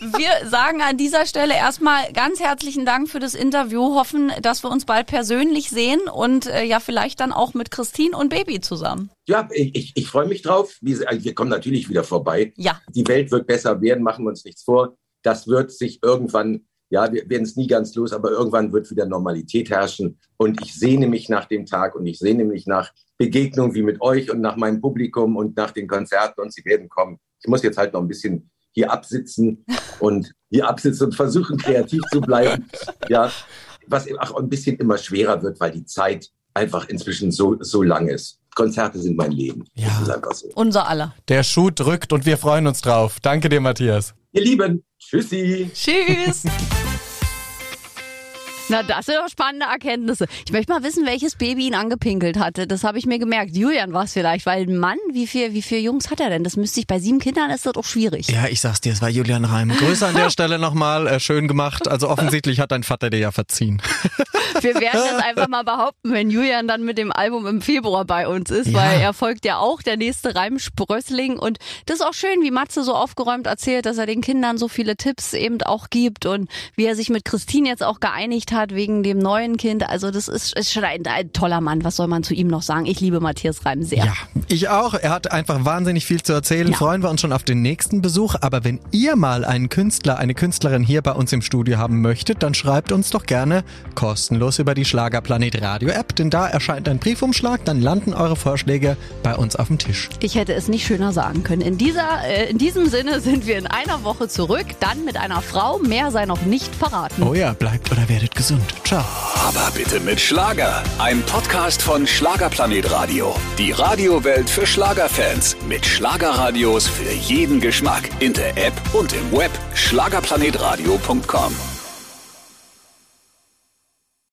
wir sagen an dieser Stelle erstmal ganz herzlichen Dank für das Interview. Hoffen, dass wir uns bald persönlich sehen und äh, ja, vielleicht dann auch mit Christine und Baby zusammen. Ja, ich, ich, ich freue mich drauf. Wir, wir kommen natürlich wieder vorbei. Ja. Die Welt wird besser werden, machen wir uns nichts vor. Das wird sich irgendwann, ja, wir werden es nie ganz los, aber irgendwann wird wieder Normalität herrschen. Und ich sehne mich nach dem Tag und ich sehne mich nach Begegnungen wie mit euch und nach meinem Publikum und nach den Konzerten und sie werden kommen. Ich muss jetzt halt noch ein bisschen hier absitzen und hier absitzen und versuchen, kreativ zu bleiben. Ja, was auch ein bisschen immer schwerer wird, weil die Zeit einfach inzwischen so, so lang ist. Konzerte sind mein Leben. Ja. Das ist einfach so. Unser aller. Der Schuh drückt und wir freuen uns drauf. Danke dir, Matthias. Ihr Lieben, tschüssi. Tschüss. Na, das sind doch spannende Erkenntnisse. Ich möchte mal wissen, welches Baby ihn angepinkelt hatte. Das habe ich mir gemerkt. Julian war es vielleicht, weil ein Mann, wie viel, wie viele Jungs hat er denn? Das müsste ich bei sieben Kindern ist das doch schwierig. Ja, ich sag's dir, es war Julian Reim. Grüße an der Stelle nochmal, äh, schön gemacht. Also offensichtlich hat dein Vater dir ja verziehen. Wir werden das einfach mal behaupten, wenn Julian dann mit dem Album im Februar bei uns ist, ja. weil er folgt ja auch der nächste Reimsprössling und das ist auch schön, wie Matze so aufgeräumt erzählt, dass er den Kindern so viele Tipps eben auch gibt und wie er sich mit Christine jetzt auch geeinigt hat wegen dem neuen Kind. Also das ist, ist schon ein, ein, toller Mann. Was soll man zu ihm noch sagen? Ich liebe Matthias Reim sehr. Ja, ich auch. Er hat einfach wahnsinnig viel zu erzählen. Ja. Freuen wir uns schon auf den nächsten Besuch. Aber wenn ihr mal einen Künstler, eine Künstlerin hier bei uns im Studio haben möchtet, dann schreibt uns doch gerne kostenlos über die Schlagerplanet Radio App, denn da erscheint ein Briefumschlag, dann landen eure Vorschläge bei uns auf dem Tisch. Ich hätte es nicht schöner sagen können. In dieser, äh, in diesem Sinne sind wir in einer Woche zurück, dann mit einer Frau. Mehr sei noch nicht verraten. Oh ja, bleibt oder werdet gesund. Ciao. Aber bitte mit Schlager. Ein Podcast von Schlagerplanet Radio. Die Radiowelt für Schlagerfans. Mit Schlagerradios für jeden Geschmack. In der App und im Web. Schlagerplanetradio.com.